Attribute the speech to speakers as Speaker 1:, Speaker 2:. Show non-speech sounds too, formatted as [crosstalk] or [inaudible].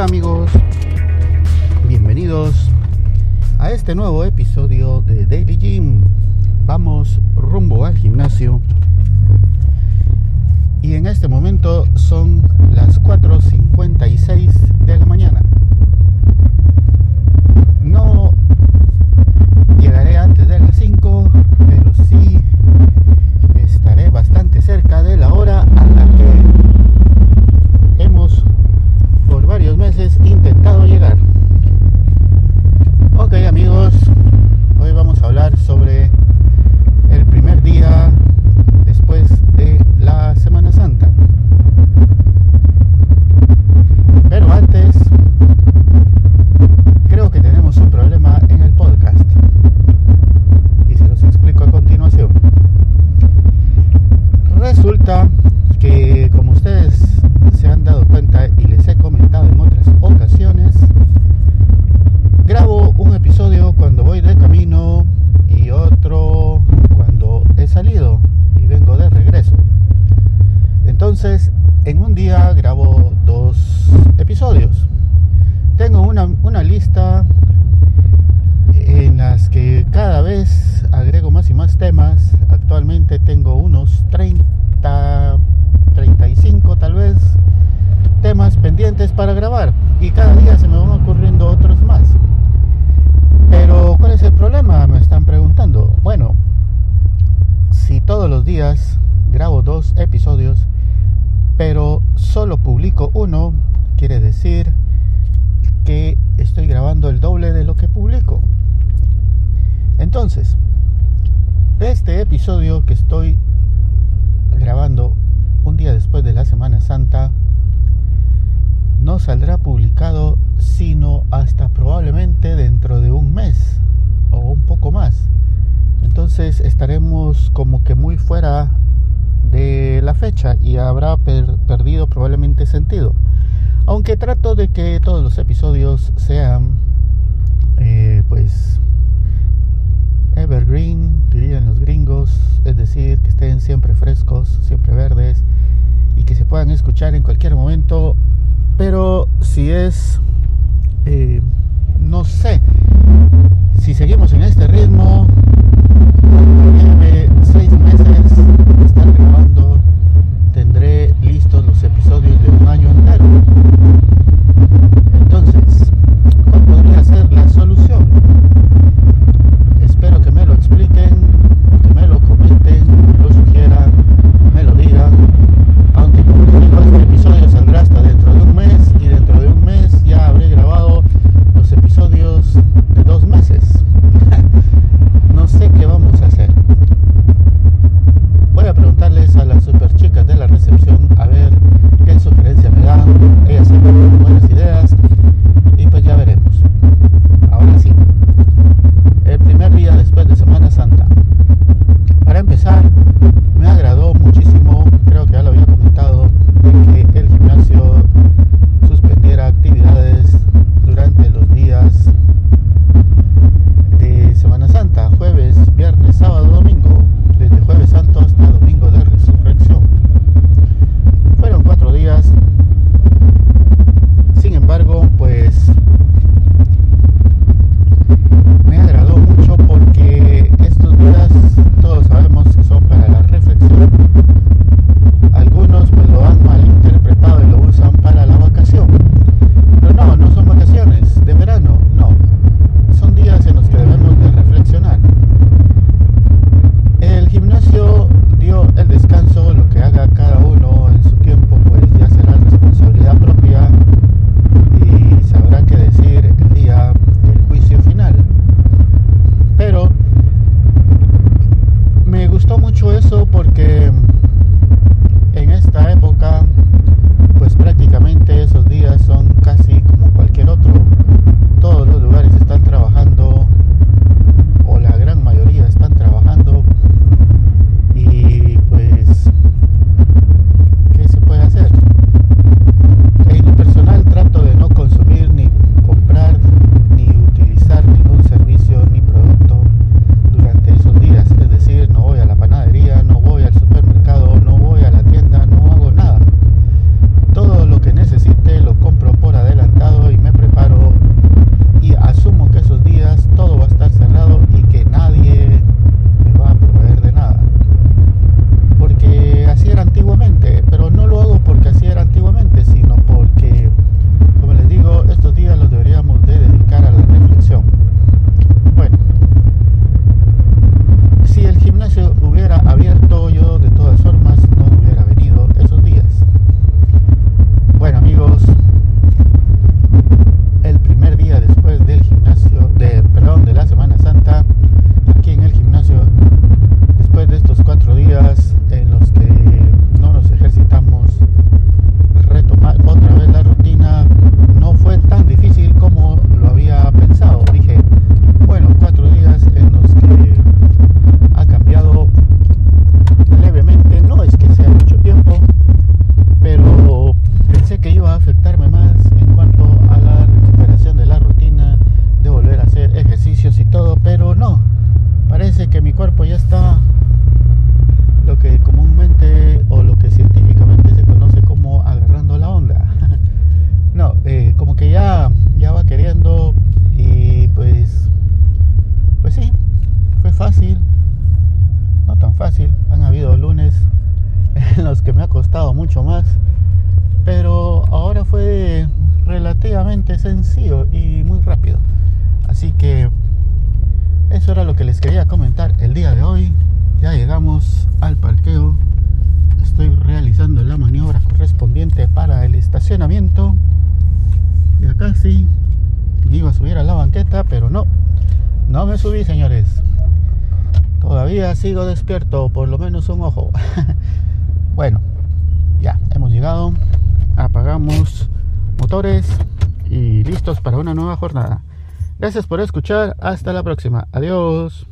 Speaker 1: amigos? Bienvenidos a este nuevo episodio de Daily Gym. Vamos rumbo al gimnasio. Y en este momento son las 4.56 de la mañana. No llegaré antes de las 5, pero sí estaré bastante cerca de la hora a la que hemos por varios meses intentado llegar. Ok amigos, hoy vamos a hablar sobre el primer día después de la Semana Santa. Pero antes, creo que tenemos un problema en el podcast. Y se los explico a continuación. Resulta que como ustedes se han dado cuenta y les he comentado en otras ocasiones, grabo un episodio cuando voy de camino y otro cuando he salido y vengo de regreso. Entonces, en un día grabo dos episodios. Tengo una, una lista en las que cada vez agrego más y más temas. Actualmente tengo unos 30, 35 tal vez temas pendientes para grabar y cada día se me van ocurriendo otros más. Pero ¿cuál es el problema? Me están preguntando. Bueno, si todos los días grabo dos episodios, pero solo publico uno, quiere decir que estoy grabando el doble de lo que publico. Entonces, este episodio que estoy grabando un día después de la Semana Santa no saldrá publicado sino hasta probablemente dentro como que muy fuera de la fecha y habrá per perdido probablemente sentido. Aunque trato de que todos los episodios sean eh, pues evergreen, dirían los gringos, es decir, que estén siempre frescos, siempre verdes y que se puedan escuchar en cualquier momento. Pero si es, eh, sencillo y muy rápido. Así que eso era lo que les quería comentar el día de hoy. Ya llegamos al parqueo. Estoy realizando la maniobra correspondiente para el estacionamiento. Y acá sí me iba a subir a la banqueta, pero no. No me subí, señores. Todavía sigo despierto, por lo menos un ojo. [laughs] bueno, ya, hemos llegado. Apagamos motores y listos para una nueva jornada. Gracias por escuchar. Hasta la próxima. Adiós.